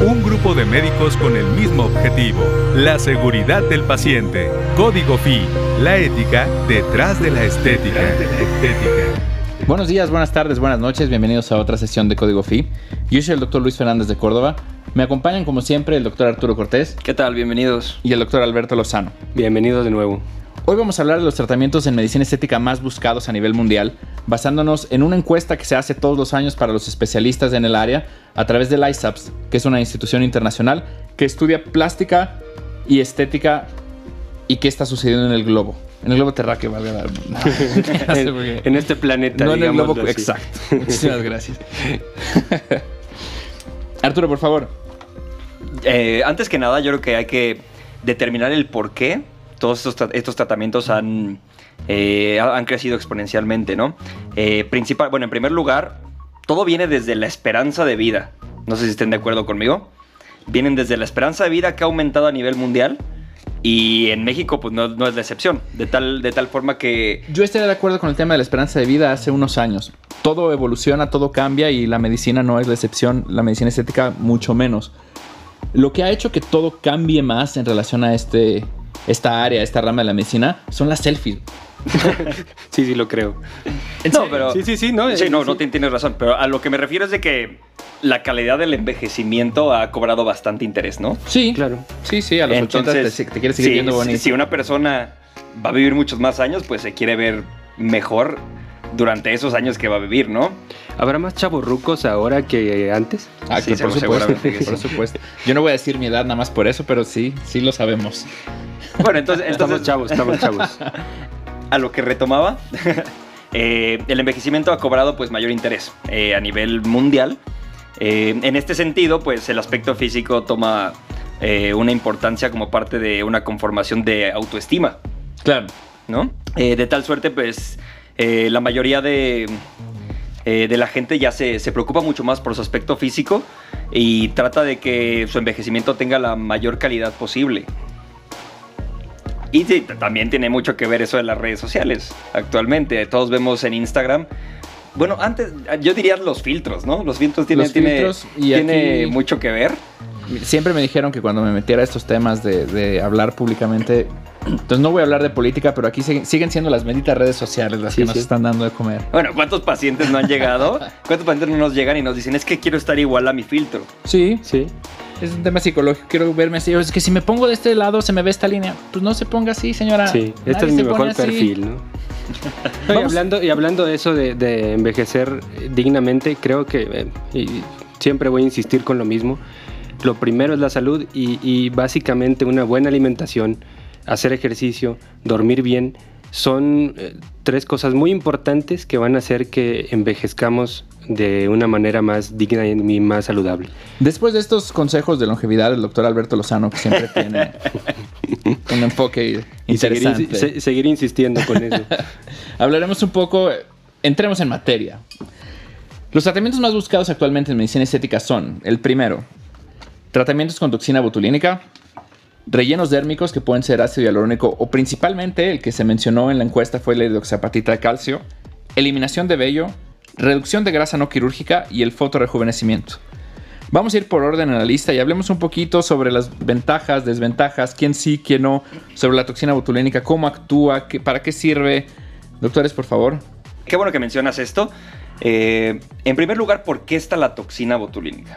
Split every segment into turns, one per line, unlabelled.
Un grupo de médicos con el mismo objetivo, la seguridad del paciente. Código FI, la ética detrás de la estética.
Buenos días, buenas tardes, buenas noches, bienvenidos a otra sesión de Código FI. Yo soy el doctor Luis Fernández de Córdoba. Me acompañan como siempre el doctor Arturo Cortés
¿Qué tal? Bienvenidos.
y el doctor Alberto Lozano.
Bienvenidos de nuevo.
Hoy vamos a hablar de los tratamientos en medicina estética más buscados a nivel mundial, basándonos en una encuesta que se hace todos los años para los especialistas en el área a través del ISAPS, que es una institución internacional que estudia plástica y estética y qué está sucediendo en el globo. En el globo terráqueo, valga la... No sé por qué.
En, en este planeta,
No en el globo,
así.
exacto. Muchísimas gracias. Arturo, por favor.
Eh, antes que nada, yo creo que hay que determinar el por qué todos estos, tra- estos tratamientos han, eh, ha- han crecido exponencialmente, ¿no? Eh, principal, bueno, en primer lugar, todo viene desde la esperanza de vida. No sé si estén de acuerdo conmigo. Vienen desde la esperanza de vida que ha aumentado a nivel mundial. Y en México, pues no, es la excepción. De tal, de tal forma que
Yo estaría de acuerdo con el tema de la esperanza de vida hace unos años. Todo evoluciona, todo cambia y la medicina no es la excepción, la medicina estética mucho menos. Lo que ha hecho que todo cambie más en relación a este, esta área, esta rama de la medicina, son las selfies.
Sí, sí, lo creo.
No, pero.
Sí, sí, sí, no,
Sí, no,
sí.
no tien- tienes razón. Pero a lo que me refiero es de que la calidad del envejecimiento ha cobrado bastante interés, ¿no?
Sí,
Claro.
Sí, sí, a los 80 te, te quieres seguir
sí,
viendo
si-
bonito.
Si una persona va a vivir muchos más años, pues se quiere ver mejor durante esos años que va a vivir, ¿no?
¿Habrá más chavorrucos ahora que antes?
Ah,
Sí,
que por supuesto,
seguramente que
por
sí.
supuesto. Yo no voy a decir mi edad nada más por eso, pero sí, sí lo sabemos.
Bueno, entonces,
Estamos chavos, estamos chavos.
a lo que retomaba, eh, el envejecimiento ha cobrado pues mayor interés eh, a nivel mundial. Eh, en este sentido, pues el aspecto físico toma eh, una importancia como parte de una conformación de autoestima.
Claro.
¿no? Eh, de tal suerte, pues, eh, la mayoría de, eh, de la gente ya se, se preocupa mucho más por su aspecto físico y trata de que su envejecimiento tenga la mayor calidad posible. Y sí, también tiene mucho que ver eso de las redes sociales. Actualmente, todos vemos en Instagram. Bueno, antes, yo diría los filtros, ¿no? Los filtros tienen,
Los
tiene-
filtros
tiene
aquí-
mucho que ver.
Siempre me dijeron que cuando me metiera a estos temas de, de hablar públicamente, entonces no voy a hablar de política, pero aquí siguen, siguen siendo las benditas redes sociales las
Sí,
que nos
sí.
están dando de comer.
Bueno, ¿cuántos pacientes no han llegado? ¿Cuántos pacientes no nos llegan y nos dicen, es que quiero estar igual a mi filtro?
Sí,
Sí.
es un tema psicológico. Quiero verme así. Es que si me pongo de este lado se me ve esta línea. Pues no se ponga así, señora.
Sí, este
Nadie
es mi mejor
así.
perfil, ¿no? Y, hablando, y hablando de eso de, de envejecer dignamente, creo que eh, y siempre voy a insistir con lo mismo. Lo primero es la salud y, y básicamente una buena alimentación, hacer ejercicio, dormir bien, son eh, tres cosas muy importantes que van a hacer que envejezcamos de una manera más digna y más saludable.
Después de estos consejos de longevidad, el doctor Alberto Lozano, que siempre tiene un enfoque
Y seguir,
interesante.
insi- se- seguir insistiendo con eso.
Hablaremos un poco, entremos en materia. Los tratamientos más buscados actualmente en medicina estética son, el primero, tratamientos con toxina botulínica, rellenos dérmicos que pueden ser ácido hialurónico o principalmente el que se mencionó en la encuesta fue la hidroxiapatita de calcio, eliminación de vello, reducción de grasa no quirúrgica y el fotorejuvenecimiento. Vamos a ir por orden en la lista y hablemos un poquito sobre las ventajas, desventajas, quién sí, quién no, sobre la toxina botulínica, cómo actúa, qué- para qué sirve. Doctores, por favor.
Qué bueno que mencionas esto. Eh, en primer lugar, ¿por qué está la toxina botulínica?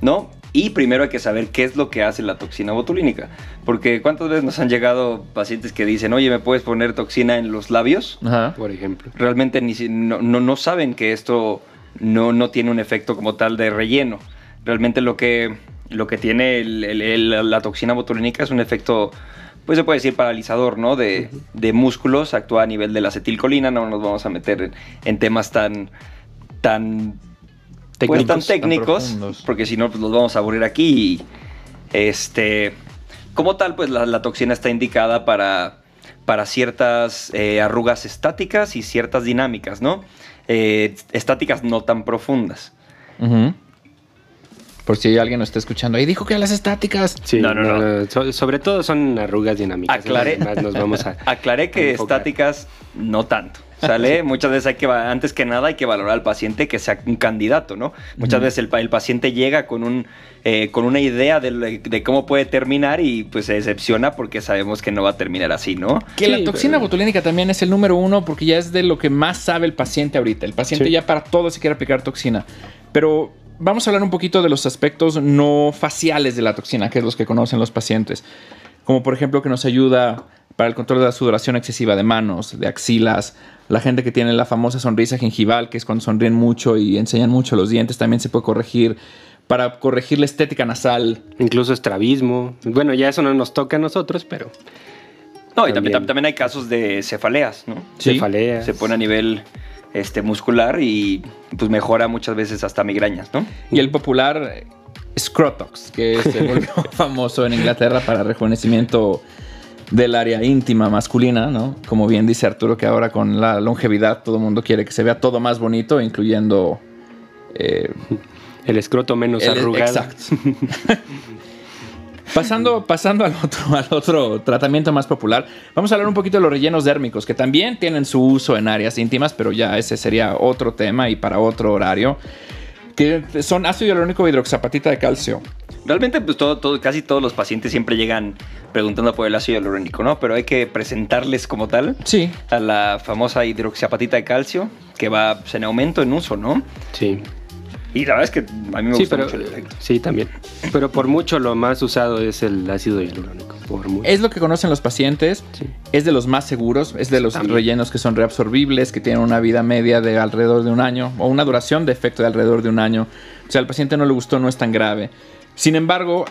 ¿No? Y primero hay que saber qué es lo que hace la toxina botulínica. Porque ¿cuántas veces nos han llegado pacientes que dicen, oye, ¿me puedes poner toxina en los labios?
Ajá.
por ejemplo.
Realmente ni, si- no, no, no saben que esto no, no tiene un efecto como tal de relleno. Realmente lo que, lo que tiene el- el- el- la toxina botulínica es un efecto, pues se puede decir paralizador, ¿no? De, de músculos, actúa a nivel de la acetilcolina, no nos vamos a meter en, en temas tan, tan pues, tan
Técnicos,
tan
técnicos, porque si no, pues los vamos a aburrir aquí. Y, este, como tal, pues la, la toxina está indicada para, para ciertas eh, arrugas estáticas y ciertas dinámicas, ¿no? Eh, estáticas no tan profundas.
Por si alguien nos está escuchando ahí, dijo que a las estáticas.
Sí,
No, no, no.
so- sobre todo son arrugas dinámicas.
Aclaré,
nos vamos a...
aclaré que
a
estáticas no tanto. ¿Sale? Muchas veces hay que, antes que nada, hay que valorar al paciente que sea un candidato, ¿no? Muchas veces el, el paciente llega con un eh, con una idea de, cómo puede terminar y pues se decepciona porque sabemos que no va a terminar así, ¿no?
Que
Sí,
la toxina
pero-
botulínica también es el número uno porque ya es de lo que más sabe el paciente ahorita. El paciente
Sí.
ya para todo se quiere aplicar toxina. Pero vamos a hablar un poquito de los aspectos no faciales de la toxina, que es los que conocen los pacientes. Como por ejemplo que nos ayuda para el control de la sudoración excesiva de manos, de axilas. La gente que tiene la famosa sonrisa gingival, que es cuando sonríen mucho y enseñan mucho los dientes, también se puede corregir. Para corregir la estética nasal,
Incluso estrabismo. Bueno, ya eso no nos toca a nosotros, pero
No, y también,
También.
también hay casos de cefaleas, ¿no?
Sí.
cefaleas.
Se pone a nivel este, muscular y pues mejora muchas veces hasta migrañas, ¿no?
Y el popular eh, Scrotox, que se volvió famoso en Inglaterra para rejuvenecimiento del área íntima masculina, ¿no? Como bien dice Arturo, que ahora con la longevidad todo el mundo quiere que se vea todo más bonito, incluyendo... eh,
El escroto menos
el-
arrugado.
Exacto. Pasando, pasando al, otro, al otro tratamiento más popular, vamos a hablar un poquito de los rellenos dérmicos, que también tienen su uso en áreas íntimas, pero ya ese sería otro tema y para otro horario, que son ácido hialurónico e hidroxapatita de calcio.
Realmente, pues todo, todo, casi todos los pacientes siempre llegan preguntando por el ácido hialurónico, ¿no? Pero hay que presentarles como tal
Sí,
a la famosa hidroxiapatita de calcio, que va pues, en aumento en uso, ¿no?
Sí.
Y la verdad es que a mí me
Sí,
gusta
pero
mucho el efecto.
sí también. Pero por mucho lo más usado es el ácido hialurónico. Por mucho.
es lo que conocen los pacientes,
Sí.
es de los más seguros, es de los
También.
rellenos que son reabsorbibles, que tienen una vida media de alrededor de un año o una duración de efecto de alrededor de un año. O sea, al paciente no le gustó, no es tan grave. Sin embargo,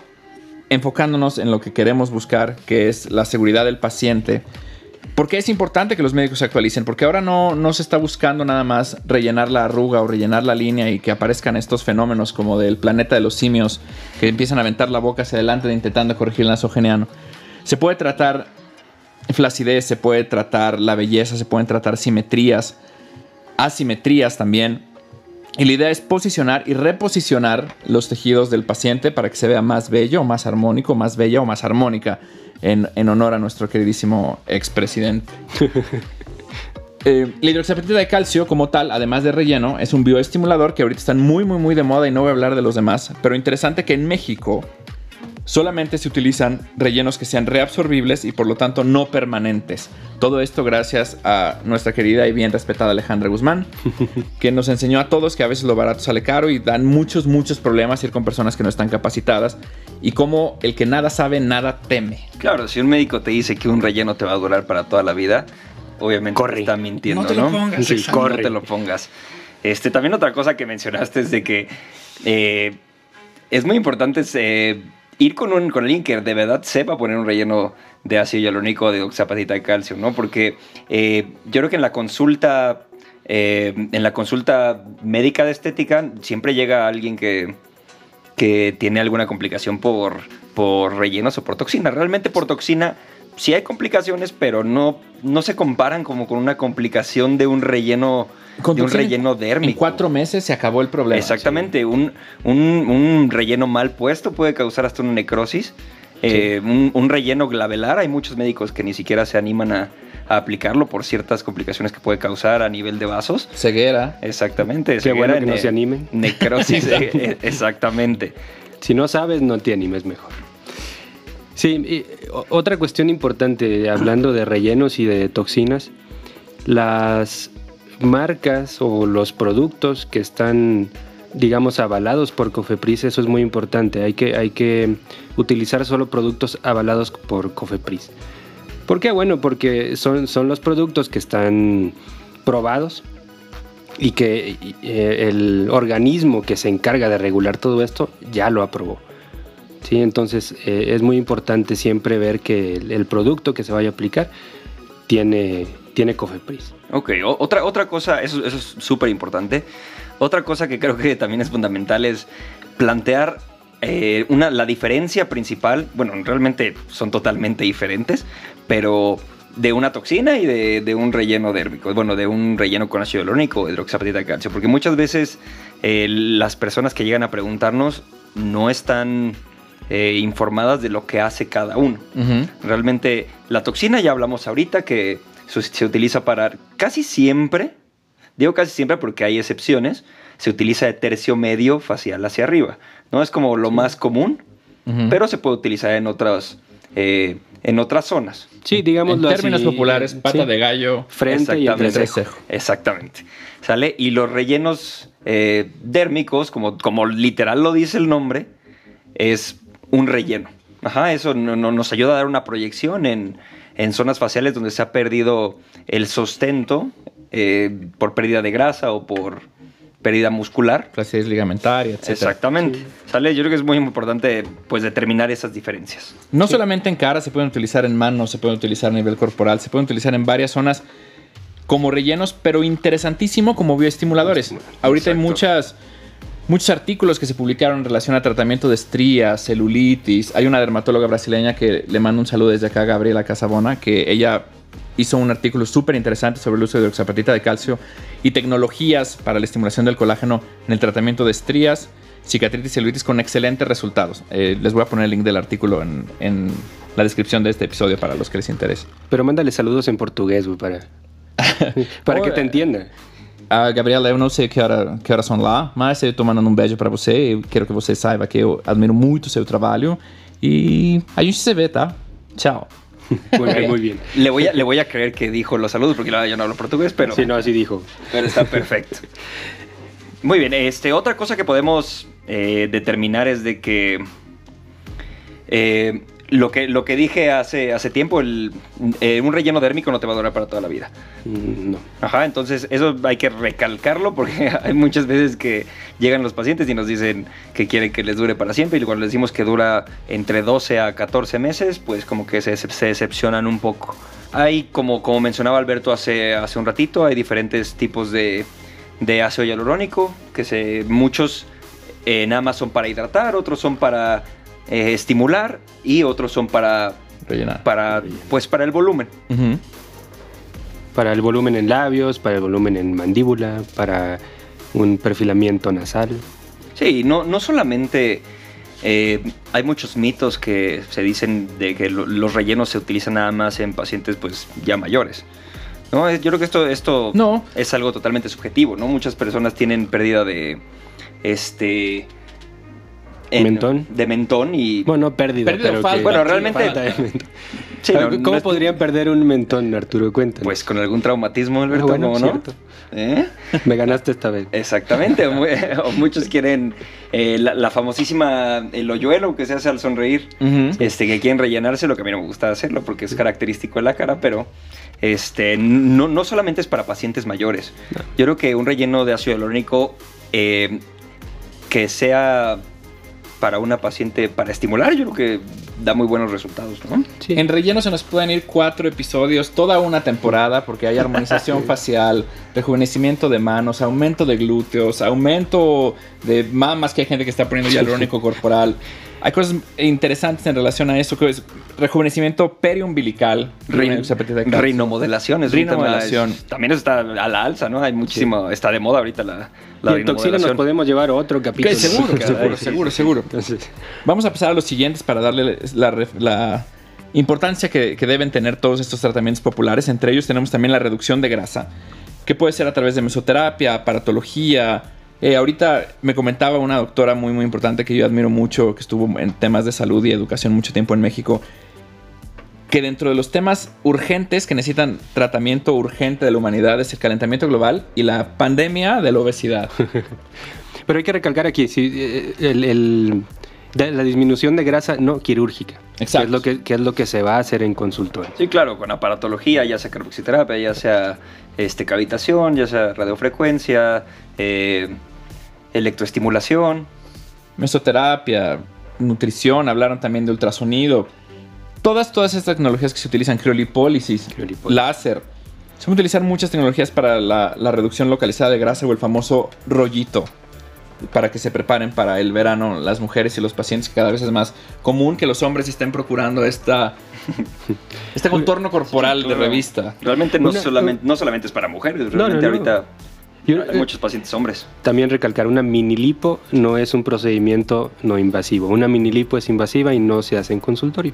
enfocándonos en lo que queremos buscar, que es la seguridad del paciente, ¿por qué es importante que los médicos se actualicen? Porque ahora no, no se está buscando nada más rellenar la arruga o rellenar la línea y que aparezcan estos fenómenos como del planeta de los simios que empiezan a aventar la boca hacia adelante intentando corregir el nasogeniano. Se puede tratar flacidez, se puede tratar la belleza, se pueden tratar simetrías, asimetrías también. Y la idea es posicionar y reposicionar los tejidos del paciente para que se vea más bello, más armónico, más bella o más armónica, en, en honor a nuestro queridísimo expresidente. Eh, la hidroxiapatita de calcio, como tal, además de relleno, es un bioestimulador que ahorita están muy, muy, muy de moda y no voy a hablar de los demás. Pero interesante que en México solamente se utilizan rellenos que sean reabsorbibles y por lo tanto no permanentes. Todo esto gracias a nuestra querida y bien respetada Alejandra Guzmán, que nos enseñó a todos que a veces lo barato sale caro y dan muchos, muchos problemas ir con personas que no están capacitadas y como el que nada sabe, nada teme.
Claro, si un médico te dice que un relleno te va a durar para toda la vida, obviamente
Corre.
te está mintiendo,
No
¿no?
te lo pongas,
Sí, corre.
No te lo pongas. Este, también otra cosa que mencionaste es de que eh, es muy importante eh, ir con, un, con alguien que de verdad sepa poner un relleno de ácido hialurónico de oxapatita de calcio, ¿no? Porque eh, yo creo que en la consulta, eh, en la consulta médica de estética, siempre llega alguien que, que tiene alguna complicación por, por rellenos o por toxina. Realmente por toxina sí hay complicaciones, pero no, no se comparan como con una complicación de un relleno, de un relleno dérmico.
En cuatro meses se acabó el problema.
Exactamente, un, un, un relleno mal puesto puede causar hasta una necrosis. Eh, un, un relleno glabelar, hay muchos médicos que ni siquiera se animan a, a aplicarlo por ciertas complicaciones que puede causar a nivel de vasos.
Ceguera.
Exactamente.
Qué bueno
ceguera,
que no se animen.
Necrosis, eh, eh, exactamente.
Si no sabes, no te animes mejor. Sí, y, otra cuestión importante, hablando de rellenos y de toxinas, las marcas o los productos que están, digamos, avalados por Cofepris, eso es muy importante. Hay que, hay que utilizar solo productos avalados por Cofepris. ¿Por qué? Bueno, porque son, son los productos que están probados y que eh, el organismo que se encarga de regular todo esto ya lo aprobó. ¿Sí? Entonces eh, es muy importante siempre ver que el, el producto que se vaya a aplicar tiene, tiene Cofepris.
Ok, o- otra, otra cosa, eso, eso es súper importante. Otra cosa que creo que también es fundamental es plantear eh, una, la diferencia principal. Bueno, realmente son totalmente diferentes, pero de una toxina y de, de un relleno dérmico. Bueno, de un relleno con ácido hialurónico o hidroxapatita de calcio. Porque muchas veces eh, las personas que llegan a preguntarnos no están eh, informadas de lo que hace cada uno. Realmente la toxina ya hablamos ahorita que se, se utiliza para casi siempre, digo casi siempre porque hay excepciones, se utiliza de tercio medio facial hacia arriba. ¿no? Es como lo más común,
Ujú.
pero se puede utilizar en otras, eh, en otras zonas.
Sí, digámoslo
en términos
así,
populares, pata
sí.
de gallo.
Frente y
Exactamente.
entrecejo.
Exactamente. ¿Sale? Y los rellenos eh, dérmicos, como, como literal lo dice el nombre, es un relleno. Ajá, eso no- no- nos ayuda a dar una proyección en, en zonas faciales donde se ha perdido el sustento eh, por pérdida de grasa o por pérdida muscular.
Flacidez ligamentaria, etc.
Exactamente. ¿Sale? Yo creo que es muy importante pues determinar esas diferencias.
No solamente en cara, se pueden utilizar en manos, se pueden utilizar a nivel corporal, se pueden utilizar en varias zonas como rellenos, pero interesantísimo como bioestimuladores. Ahorita hay muchas, muchos artículos que se publicaron en relación a tratamiento de estrías, celulitis. Hay una dermatóloga brasileña que le mando un saludo desde acá, Gabriela Casabona, que ella hizo un artículo súper interesante sobre el uso de hidroxapatita de calcio y tecnologías para la estimulación del colágeno en el tratamiento de estrías, cicatritis y celulitis con excelentes resultados. Eh, les voy a poner el link del artículo en, en la descripción de este episodio para los que les interese.
Pero mándale saludos en portugués, güey, para, para que te entienda.
A Gabriela, eu não sei que, hora, que horas são lá, mas eu tô mandando um beijo pra você. Eu quero que você saiba que eu admiro muito o seu trabalho. E a gente se vê, tá? Tchau.
Muy bien, muy bien.
Le voy a, le voy a creer que dijo los saludos porque yo no hablo portugués, pero...
Sí, no, así dijo.
Pero está perfecto. Muy bien, este, otra cosa que podemos eh, determinar es de que eh, lo que lo que dije hace, hace tiempo, el, eh, un relleno dérmico no te va a durar para toda la vida.
Mm, No.
Ajá, entonces eso hay que recalcarlo porque hay muchas veces que llegan los pacientes y nos dicen que quieren que les dure para siempre y cuando les decimos que dura entre 12 a 14 meses, pues como que se, se decepcionan un poco. Hay, como, como mencionaba Alberto hace, hace un ratito, hay diferentes tipos de, de ácido hialurónico, que se, muchos nada más son para hidratar, otros son para eh, estimular y otros son para,
Rellenar.
para, pues, para el volumen.
Para el volumen en labios, para el volumen en mandíbula, para un perfilamiento nasal.
Sí, no, no solamente eh, hay muchos mitos que se dicen de que lo- los rellenos se utilizan nada más en pacientes pues ya mayores. No, yo creo que esto, esto
No.
es algo totalmente subjetivo, ¿no? Muchas personas tienen pérdida de este
¿Mentón?
de mentón y
Bueno, no pérdida,
Pérdida o
pero
falta.
que-
Bueno, realmente-
falta de mentón.
Sí, no,
¿Cómo
no es-
podrían perder un mentón, Arturo? Cuéntanos.
pues con algún traumatismo, Alberto,
Ah, bueno,
¿cómo no?
cierto.
¿Eh?
Me ganaste esta vez.
Exactamente, o mu- o muchos quieren eh, la, la famosísima el hoyuelo que se hace al sonreír. Este, que quieren rellenarse, lo que a mí no me gusta hacerlo porque es característico de la cara, pero este, no, no solamente es para pacientes mayores. Yo creo que un relleno de ácido hialurónico eh, que sea para una paciente, para estimular, yo creo que da muy buenos resultados, ¿no?
Sí.
En relleno se nos pueden ir cuatro episodios, toda una temporada, porque hay armonización facial, rejuvenecimiento de manos, aumento de glúteos, aumento de mamas, que hay gente que está poniendo hialurónico corporal. Hay cosas interesantes en relación a eso, que es rejuvenecimiento periumbilical,
Rein- rinomodelación es un tema-
Rinomodelación.
es- también está a la alza, ¿no? Hay muchísimo, está de moda ahorita la, la
y en toxina nos podemos llevar otro capítulo.
Que seguro, seguro,
sí,
seguro, seguro.
Entonces,
Vamos a pasar a los siguientes para darle la importancia que, que deben tener todos estos tratamientos populares. Entre ellos tenemos también la reducción de grasa, que puede ser a través de mesoterapia, aparatología. Eh, ahorita me comentaba una doctora muy, muy importante que yo admiro mucho, que estuvo en temas de salud y educación mucho tiempo en México, que dentro de los temas urgentes que necesitan tratamiento urgente de la humanidad es el calentamiento global y la pandemia de la obesidad.
pero hay que recalcar aquí, sí, eh, el, el- de- la disminución de grasa no quirúrgica.
Exacto.
Que es, lo que, que es lo que se va a hacer en consultorio.
Sí, claro, con aparatología, ya sea carboxiterapia, ya sea este, cavitación, ya sea radiofrecuencia, eh, electroestimulación.
mesoterapia, nutrición, hablaron también de ultrasonido. Todas, todas estas tecnologías que se utilizan, criolipólisis,
Criolipólisis.
láser. Se van a utilizar muchas tecnologías para la, la reducción localizada de grasa o el famoso rollito. Para que se preparen para el verano las mujeres y los pacientes, que cada vez es más común que los hombres estén procurando esta, este contorno corporal de
Claro.
revista.
Realmente no, solamente, no solamente es para mujeres, realmente
no, no.
ahorita Hay muchos pacientes hombres.
También recalcar, una mini lipo no es un procedimiento no invasivo. Una mini lipo es invasiva y no se hace en consultorio.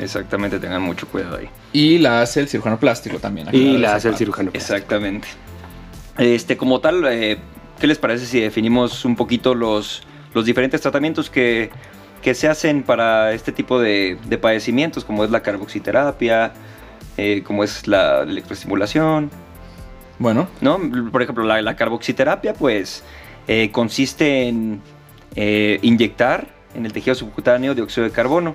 Exactamente, tengan mucho cuidado ahí.
Y la hace el cirujano plástico también.
Y la hace el cirujano.
Exactamente. Este, como tal, eh, ¿qué les parece si definimos un poquito los, los diferentes tratamientos que, que se hacen para este tipo de, de padecimientos, como es la carboxiterapia, eh, como es la electroestimulación,
Bueno,
¿no? Por ejemplo, la, la carboxiterapia, pues, eh, consiste en eh, inyectar en el tejido subcutáneo dióxido de carbono.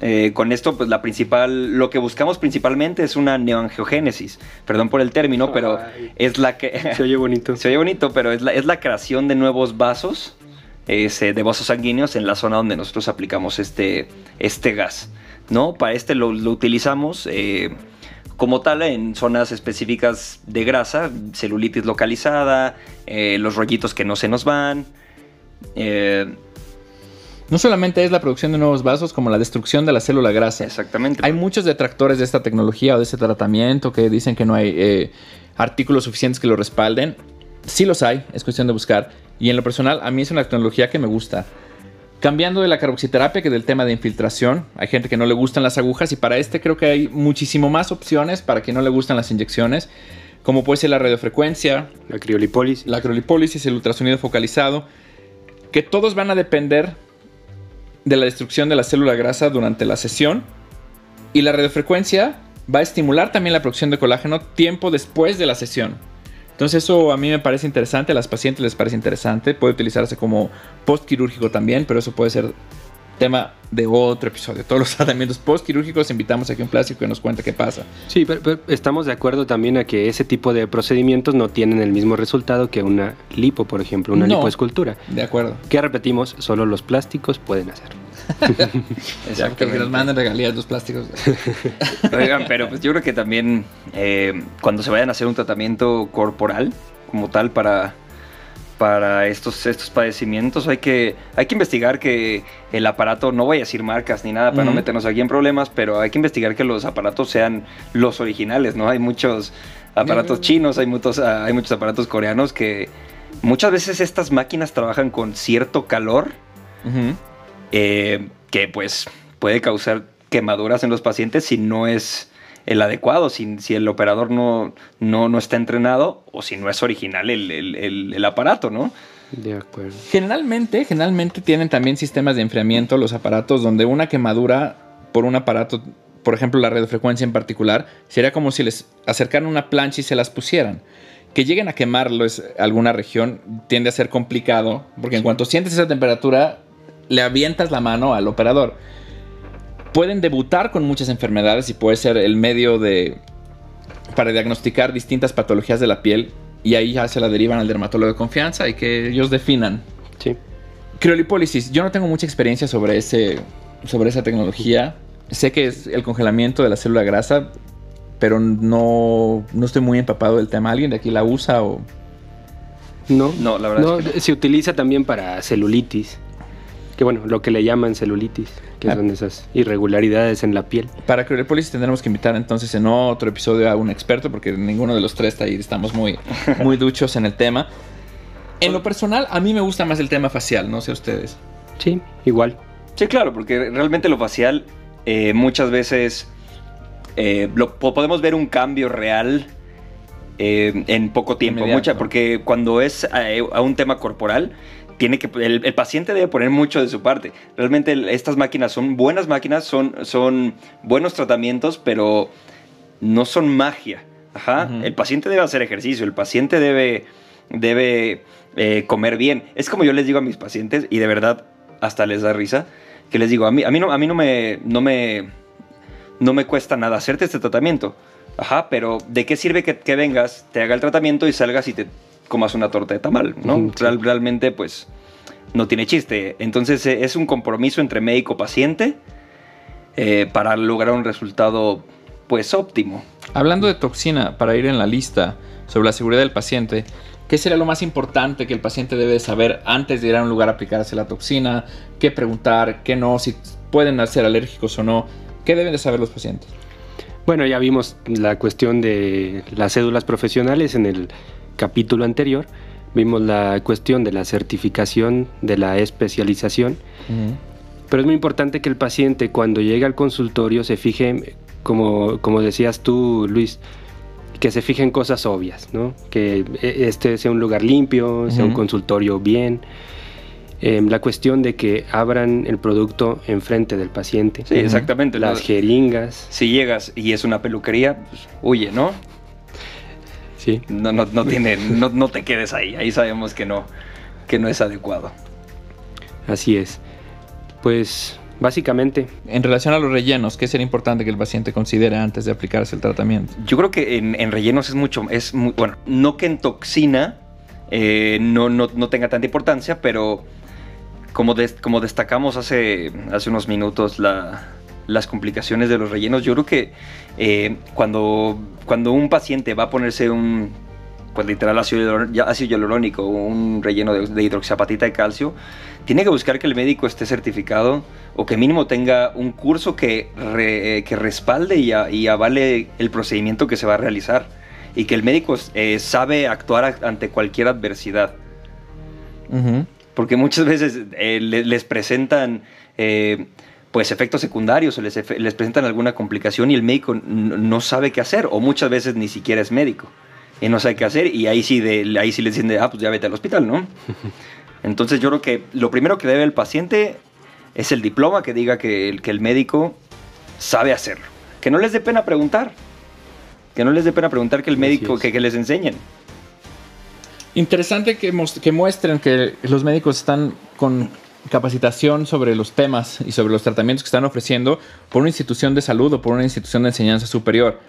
Eh, con esto, pues, la principal, lo que buscamos principalmente es una neoangiogénesis. Perdón por el término, pero
Ay.
es la que...
Se oye bonito.
Se oye bonito, pero es la, es la creación de nuevos vasos, ese, de vasos sanguíneos en la zona donde nosotros aplicamos este, este gas. ¿no? Para este lo, lo utilizamos eh, como tal en zonas específicas de grasa, celulitis localizada, eh, los rollitos que no se nos van. eh,
no solamente es la producción de nuevos vasos, como la destrucción de la célula grasa.
exactamente.
Hay muchos detractores de esta tecnología o de este tratamiento que dicen que no hay eh, artículos suficientes que lo respalden. Sí los hay, es cuestión de buscar. Y en lo personal, a mí es una tecnología que me gusta. Cambiando de la carboxiterapia que del tema de infiltración, hay gente que no le gustan las agujas y para este creo que hay muchísimo más opciones para quien no le gustan las inyecciones, como puede ser la radiofrecuencia,
La criolipólisis.
la criolipólisis, el ultrasonido focalizado, que todos van a depender de la destrucción de la célula grasa durante la sesión. Y la radiofrecuencia va a estimular también la producción de colágeno tiempo después de la sesión. Entonces eso a mí me parece interesante, a las pacientes les parece interesante, puede utilizarse como postquirúrgico también, pero eso puede ser tema de otro episodio. Todos los tratamientos postquirúrgicos invitamos aquí a un plástico que nos cuente qué pasa.
Sí, pero, pero estamos de acuerdo también a que ese tipo de procedimientos no tienen el mismo resultado que una lipo, por ejemplo, una
No.
lipoescultura.
De acuerdo.
Que repetimos, solo los plásticos pueden hacer.
Ya, que
Exactamente.
nos manden regalías los plásticos.
Oigan, pero pues yo creo que también eh, cuando se vayan a hacer un tratamiento corporal como tal para, para estos, estos padecimientos. Hay que, hay que investigar que el aparato, no voy a decir marcas ni nada para no meternos aquí en problemas, pero hay que investigar que los aparatos sean los originales, ¿no? Hay muchos aparatos chinos, hay muchos, ah, hay muchos aparatos coreanos que muchas veces estas máquinas trabajan con cierto calor eh, que pues puede causar quemaduras en los pacientes si no es el adecuado, si, si el operador no, no, no está entrenado o si no es original el, el- el- el aparato, ¿no?
De acuerdo.
Generalmente, generalmente tienen también sistemas de enfriamiento los aparatos donde una quemadura por un aparato, por ejemplo la radiofrecuencia en particular, sería como si les acercaran una plancha y se las pusieran. Que lleguen a quemarlos alguna región tiende a ser complicado, porque en cuanto sientes esa temperatura, le avientas la mano al operador. Pueden debutar con muchas enfermedades y puede ser el medio de para diagnosticar distintas patologías de la piel y ahí ya se la derivan al dermatólogo de confianza y que ellos definan.
Sí.
Criolipólisis, yo no tengo mucha experiencia sobre, ese, sobre esa tecnología. Sé que es el congelamiento de la célula grasa, pero no, no estoy muy empapado del tema. ¿Alguien de aquí la usa o...?
No,
No, la verdad
no,
es que no.
se utiliza también para celulitis. Que bueno, lo que le llaman celulitis, que son esas irregularidades en la piel.
Para criolipólisis tendremos que invitar entonces en otro episodio a un experto, porque ninguno de los tres está ahí, estamos muy, muy duchos en el tema. En lo personal, a mí me gusta más el tema facial, no sé ustedes.
Sí, igual.
Sí, claro, porque realmente lo facial eh, muchas veces eh, lo, po- podemos ver un cambio real eh, en poco tiempo.
Inmediato.
Mucha, porque cuando es a un tema corporal, tiene que, el, el paciente debe poner mucho de su parte. Realmente el- estas máquinas son buenas máquinas, son, son buenos tratamientos, pero no son magia. Ajá.
Ujú.
El paciente debe hacer ejercicio, el paciente debe, debe eh, comer bien. Es como yo les digo a mis pacientes, y de verdad hasta les da risa, que les digo, a mí, a mí, no, a mí no, me, no, me, no me cuesta nada hacerte este tratamiento. Ajá, pero ¿de qué sirve que, que vengas, te haga el tratamiento y salgas y te comas una torta de tamal? ¿no?
Ujú, sí.
Real- realmente, pues, no tiene chiste. Entonces, eh, es un compromiso entre médico-paciente eh, para lograr un resultado, pues, óptimo.
Hablando de toxina, para ir en la lista sobre la seguridad del paciente, ¿qué sería lo más importante que el paciente debe saber antes de ir a un lugar a aplicarse la toxina? ¿Qué preguntar? ¿Qué no? Si pueden ser alérgicos o no. ¿Qué deben de saber los pacientes?
Bueno, ya vimos la cuestión de las cédulas profesionales en el capítulo anterior. Vimos la cuestión de la certificación de la especialización. Pero es muy importante que el paciente cuando llegue al consultorio se fije, como, como decías tú, Luis, que se fije en cosas obvias, ¿no? Que e- este sea un lugar limpio, sea un consultorio bien. Em, la cuestión de que abran el producto enfrente del paciente.
Sí, exactamente.
Las
¿no?
jeringas.
Si llegas y es una peluquería, pues, huye, ¿no?
Sí.
No, no, no, tiene, no, no te quedes ahí. Ahí sabemos que no, que no es adecuado.
Así es. Pues básicamente,
En relación a los rellenos, ¿qué sería importante que el paciente considere antes de aplicarse el tratamiento?
Yo creo que en, en rellenos es mucho, es muy, bueno, no que en toxina eh, no, no, no tenga tanta importancia, pero como, des- como destacamos hace, hace unos minutos la- las complicaciones de los rellenos, yo creo que eh, cuando, cuando un paciente va a ponerse un, pues literal ácido, hialurónico un relleno de, de hidroxiapatita de calcio, tiene que buscar que el médico esté certificado o que mínimo tenga un curso que, re- que respalde y, a- y avale el procedimiento que se va a realizar y que el médico eh, sabe actuar ante cualquier adversidad. Porque muchas veces eh, le- les presentan eh, pues efectos secundarios o les, presentan alguna complicación y el médico no sabe qué hacer o muchas veces ni siquiera es médico y no sabe qué hacer y ahí sí, de, ahí sí le dicen, de, ah, pues ya vete al hospital, ¿no? Entonces yo creo que lo primero que debe el paciente es el diploma que diga que el, que el médico sabe hacerlo. Que no les dé pena preguntar. Que no les dé pena preguntar que el médico, que, que les enseñen.
Interesante que, que muestren que los médicos están con capacitación sobre los temas y sobre los tratamientos que están ofreciendo por una institución de salud o por una institución de enseñanza superior.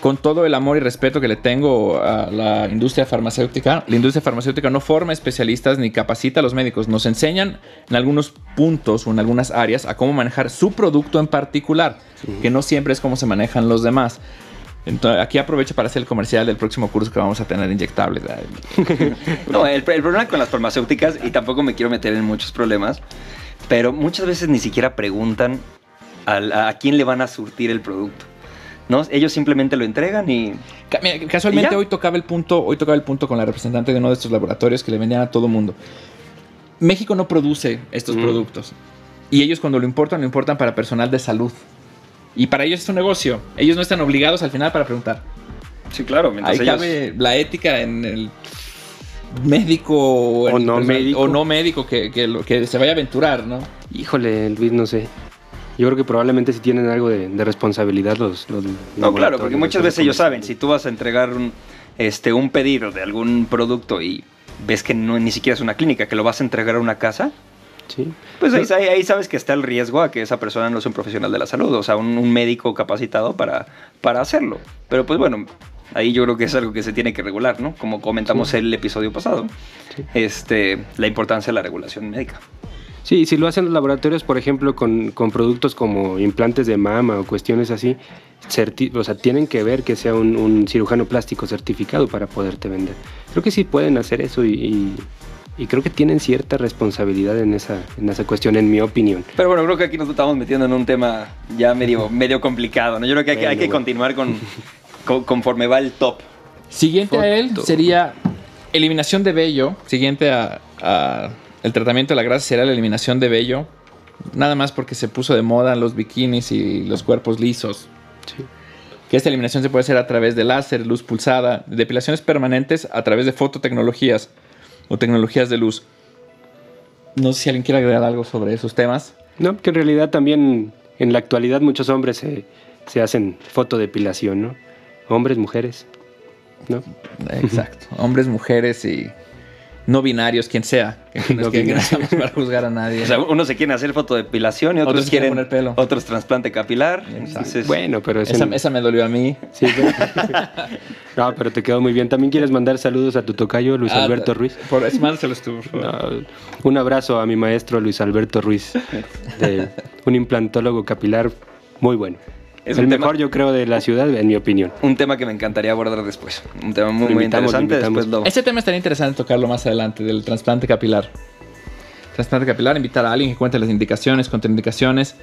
Con todo el amor y respeto que le tengo a la industria farmacéutica, la industria farmacéutica no forma especialistas ni capacita a los médicos. Nos enseñan en algunos puntos o en algunas áreas a cómo manejar su producto en particular, que no siempre es cómo se manejan los demás. Entonces, aquí aprovecho para hacer el comercial del próximo curso que vamos a tener inyectables.
No, el, el problema con las farmacéuticas, y tampoco me quiero meter en muchos problemas, pero muchas veces ni siquiera preguntan al- a, quién le van a surtir el producto. ¿No? Ellos simplemente lo entregan y...
Casualmente
¿Y
hoy tocaba el punto, hoy tocaba el punto con la representante de uno de estos laboratorios que le vendían a todo mundo. México no produce estos
Mm.
productos. Y ellos cuando lo importan, lo importan para personal de salud. Y para ellos es un negocio. Ellos no están obligados al final para preguntar.
Sí, claro,
Ahí
mientras ellos...
cabe la ética en el médico o,
O
el
no
personal-
médico.
o no médico que, que que se vaya a aventurar, ¿no?
híjole, Luis, no sé. Yo creo que probablemente si tienen algo de, de responsabilidad los, los
No, claro, porque muchas veces ellos saben, si tú vas a entregar un, este, un pedido de algún producto y ves que no, ni siquiera es una clínica, que lo vas a entregar a una casa,
Sí.
pues ahí, ahí- ahí sabes que está el riesgo a que esa persona no es un profesional de la salud, o sea, un, un médico capacitado para, para hacerlo. Pero pues bueno, ahí yo creo que es algo que se tiene que regular, ¿no? Como comentamos el episodio pasado,
Sí.
este, la importancia de la regulación médica.
Sí, si lo hacen los laboratorios, por ejemplo, con, con productos como implantes de mama o cuestiones así, o sea, tienen que ver que sea un, un cirujano plástico certificado para poderte vender. Creo que sí pueden hacer eso y, y- y creo que tienen cierta responsabilidad en esa, en esa cuestión, en mi opinión.
Pero bueno, creo que aquí nos estamos metiendo en un tema ya medio, medio complicado, ¿no? Yo creo que hay, que- hay
Bueno,
que
bueno.
continuar con, con- conforme va el top.
Siguiente a él
Foto.
sería eliminación de vello. Siguiente a, a el tratamiento de la grasa será la eliminación de vello. Nada más porque se puso de moda los bikinis y los cuerpos lisos.
Sí.
Que esta eliminación se puede hacer a través de láser, luz pulsada, depilaciones permanentes a través de fototecnologías o tecnologías de luz. No sé si alguien quiere agregar algo sobre esos temas.
No, que en realidad también en la actualidad muchos hombres se, se hacen fotodepilación, ¿no? Hombres, mujeres, ¿no?
Exacto. Hombres, mujeres y no binarios, quien sea. Que no,
No
es que para juzgar a nadie.
O sea, unos se quieren hacer fotodepilación y otros,
Otros quieren
quieren
poner pelo.
otros trasplante capilar. Entonces,
Bueno, pero es
esa,
en-
esa me dolió a mí.
Sí, pero- no, pero te quedó muy bien. ¿También quieres mandar saludos a tu tocayo, Luis
Ah,
Alberto Ruiz?
Por, es- mándaselos tú, por favor.
No, un abrazo a mi maestro Luis Alberto Ruiz, de un implantólogo capilar muy bueno.
Es
el mejor,
tema-
yo creo, de la ciudad, en mi opinión.
un tema que me encantaría abordar después. Un tema muy, muy interesante. Después lo...
Ese tema estaría interesante tocarlo más adelante, del trasplante capilar. Trasplante capilar, invitar a alguien que cuente las indicaciones, contraindicaciones.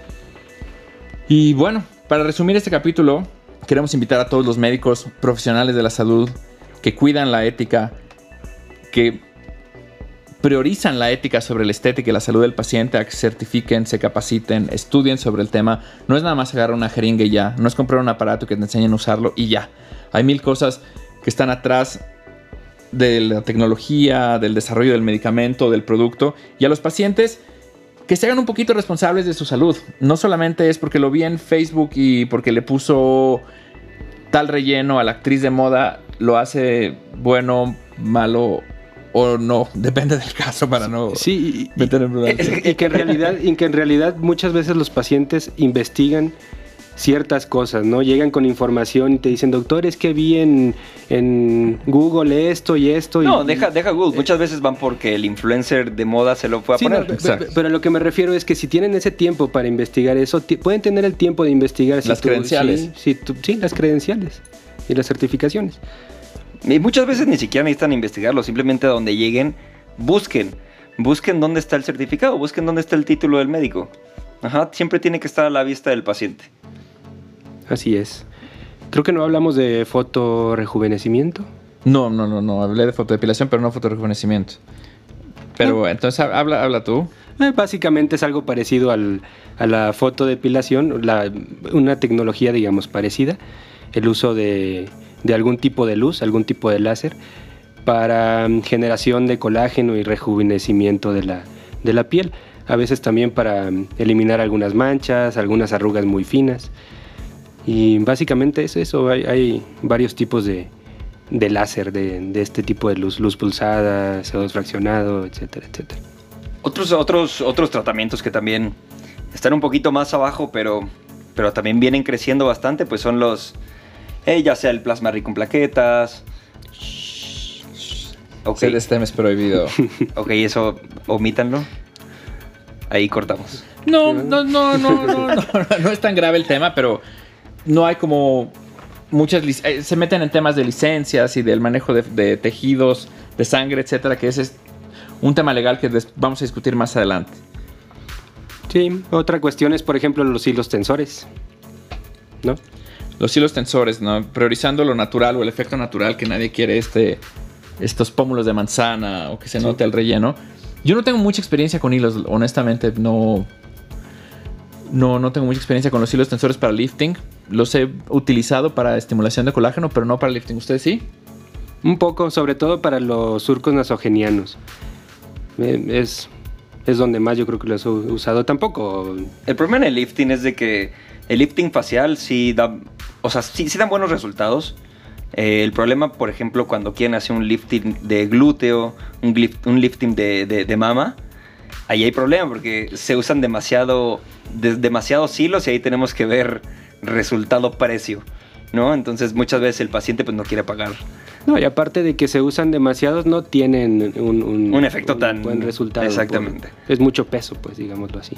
Y bueno, para resumir este capítulo, queremos invitar a todos los médicos profesionales de la salud que cuidan la ética, que priorizan la ética sobre la estética y la salud del paciente a que certifiquen, se capaciten, estudien sobre el tema. No es nada más agarrar una jeringa y ya, no es comprar un aparato que te enseñen a usarlo y ya. Hay mil cosas que están atrás de la tecnología, del desarrollo del medicamento, del producto y a los pacientes que se hagan un poquito responsables de su salud. No solamente es porque lo vi en Facebook y porque le puso tal relleno a la actriz de moda, lo hace bueno, malo o no, depende del caso para no
Sí, y,
meter en problemas.
y que en realidad, y que en realidad muchas veces los pacientes investigan ciertas cosas, ¿no? Llegan con información y te dicen, doctor, es que vi en, en Google esto y esto.
No,
y,
deja, deja Google. Muchas veces van porque el influencer de moda se lo fue a
Sí, no,
poner.
pe- pero a lo que me refiero es que si tienen ese tiempo para investigar eso, pueden tener el tiempo de investigar si
Las
tú-
credenciales.
Sí, si tú- sí, las credenciales y las certificaciones.
Y muchas veces ni siquiera necesitan investigarlo, simplemente a donde lleguen, busquen. Busquen dónde está el certificado, busquen dónde está el título del médico. Ajá, siempre tiene que estar a la vista del paciente.
Así es. Creo que no hablamos de fotorejuvenecimiento.
No, no, no, no. Hablé de fotodepilación, pero no fotorejuvenecimiento. Pero entonces ha- habla, habla tú.
Eh, Básicamente es algo parecido al- a la fotodepilación, la- una tecnología, digamos, parecida. El uso de, de algún tipo de luz, algún tipo de láser, para mm, generación de colágeno y rejuvenecimiento de la, de la piel. A veces también para mm, eliminar algunas manchas, algunas arrugas muy finas. Y básicamente es eso. Hay, varios tipos de, de láser de, de este tipo de luz. Luz pulsada, CO2 fraccionado, etcétera, etcétera.
Otros, otros, otros tratamientos que también están un poquito más abajo, pero, pero también vienen creciendo bastante, pues son los, eh, ya sea el plasma rico en plaquetas. Ok,
Ser STEM es prohibido.
ok, eso omítanlo. Ahí cortamos.
No, no, no, no, no, no, no es tan grave el tema, pero no hay como muchas eh, se meten en temas de licencias y del manejo de, de tejidos, de sangre, etcétera, que ese es un tema legal que vamos a discutir más adelante.
Sí, otra cuestión es, por ejemplo, los hilos tensores. ¿No?
Los hilos tensores, ¿no? Priorizando lo natural o el efecto natural que nadie quiere este estos pómulos de manzana o que se note el relleno. Yo no tengo mucha experiencia con hilos, honestamente, no no no tengo mucha experiencia con los hilos tensores para lifting. Los he utilizado para estimulación de colágeno, pero no para lifting. ¿Ustedes sí?
Un poco, sobre todo para los surcos nasogenianos. Eh, Es, es donde más yo creo que los he usado. Tampoco.
El problema en el lifting es de que el lifting facial sí da, o sea, sí, sí dan buenos resultados. Eh, el problema, por ejemplo, cuando quieren hacer un lifting de glúteo, un, un lifting de, de- de mama, ahí hay problema porque se usan demasiado, de- demasiados hilos y ahí tenemos que ver resultado-precio, ¿no? Entonces muchas veces el paciente pues no quiere pagar.
No, y aparte de que se usan demasiados, no tienen un,
Un efecto tan-
buen resultado.
exactamente.
por- es mucho peso, pues, digámoslo así.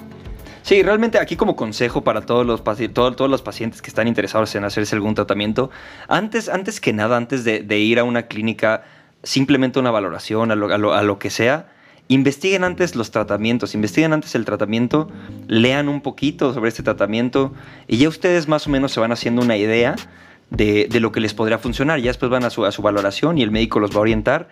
Sí, realmente aquí como consejo para todos los, todo- todos los pacientes que están interesados en hacerse algún tratamiento, antes, antes que nada, antes de, ir a una clínica, simplemente una valoración, a lo, a lo- que sea, investiguen antes los tratamientos, investiguen antes el tratamiento, lean un poquito sobre este tratamiento y ya ustedes más o menos se van haciendo una idea de, de lo que les podría funcionar. Ya después van a su, a su valoración y el médico los va a orientar.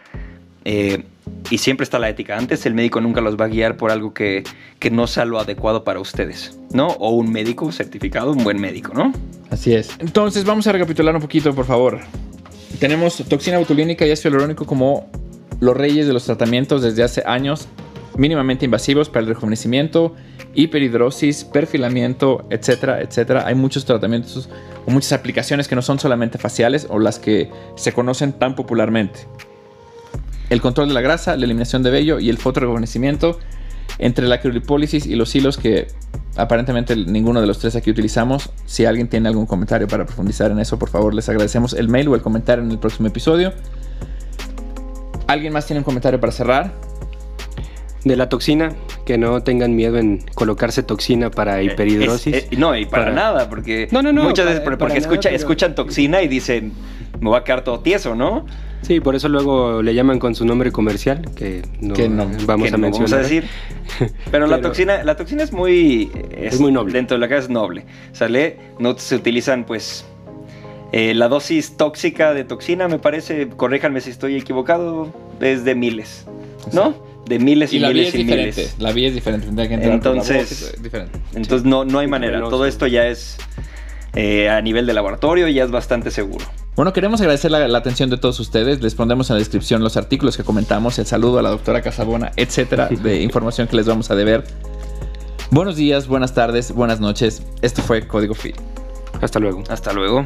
Eh, y siempre está la ética. Antes el médico nunca los va a guiar por algo que, que no sea lo adecuado para ustedes, ¿no? O un médico certificado, un buen médico, ¿no?
Así es. Entonces vamos a recapitular un poquito, por favor. Tenemos toxina botulínica y ácido hialurónico como los reyes de los tratamientos desde hace años, mínimamente invasivos para el rejuvenecimiento, hiperhidrosis, perfilamiento, etcétera, etcétera. Hay muchos tratamientos o muchas aplicaciones que no son solamente faciales o las que se conocen tan popularmente. El control de la grasa, la eliminación de vello y el fotorejuvenecimiento entre la criolipólisis y los hilos que aparentemente ninguno de los tres aquí utilizamos. Si alguien tiene algún comentario para profundizar en eso, por favor les agradecemos el mail o el comentario en el próximo episodio. ¿Alguien más tiene un comentario para cerrar?
De la toxina, que no tengan miedo en colocarse toxina para hiperhidrosis.
Es- eh, no, y para,
Para-
nada, porque
No, no, no,
muchas
para-
veces porque
para nada,
escucha-
pero-
escuchan toxina y dicen, me voy a quedar todo tieso, ¿no?
Sí, por eso luego le llaman con su nombre comercial, que no,
Que no,
vamos
que
a
no
mencionar.
Vamos a decir. Pero, la toxina, la toxina es muy.
Es muy noble.
Dentro de la casa es noble. ¿Sale? No se utilizan, pues. eh, la dosis tóxica de toxina, me parece, corréjanme si estoy equivocado, es de miles. ¿No? de miles y,
Y la vía
miles
es
y
diferente.
miles.
La vía es diferente. Que
Entonces-
es diferente.
Entonces no, no hay manera. Todo esto ya es eh, a nivel de laboratorio y ya es bastante seguro.
Bueno, queremos agradecer la, la atención de todos ustedes. Les pondremos en la descripción los artículos que comentamos, el saludo a la doctora Casabona, etcétera, de información que les vamos a deber. Buenos días, buenas tardes, buenas noches. Esto fue Código Fi.
Hasta luego.
Hasta luego.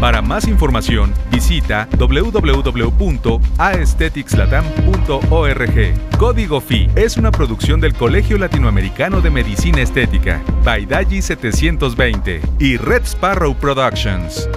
Para más información, visita www.aestheticslatam.org. Código FI es una producción del Colegio Latinoamericano de Medicina Estética, Baidaji 720 y Red Sparrow Productions.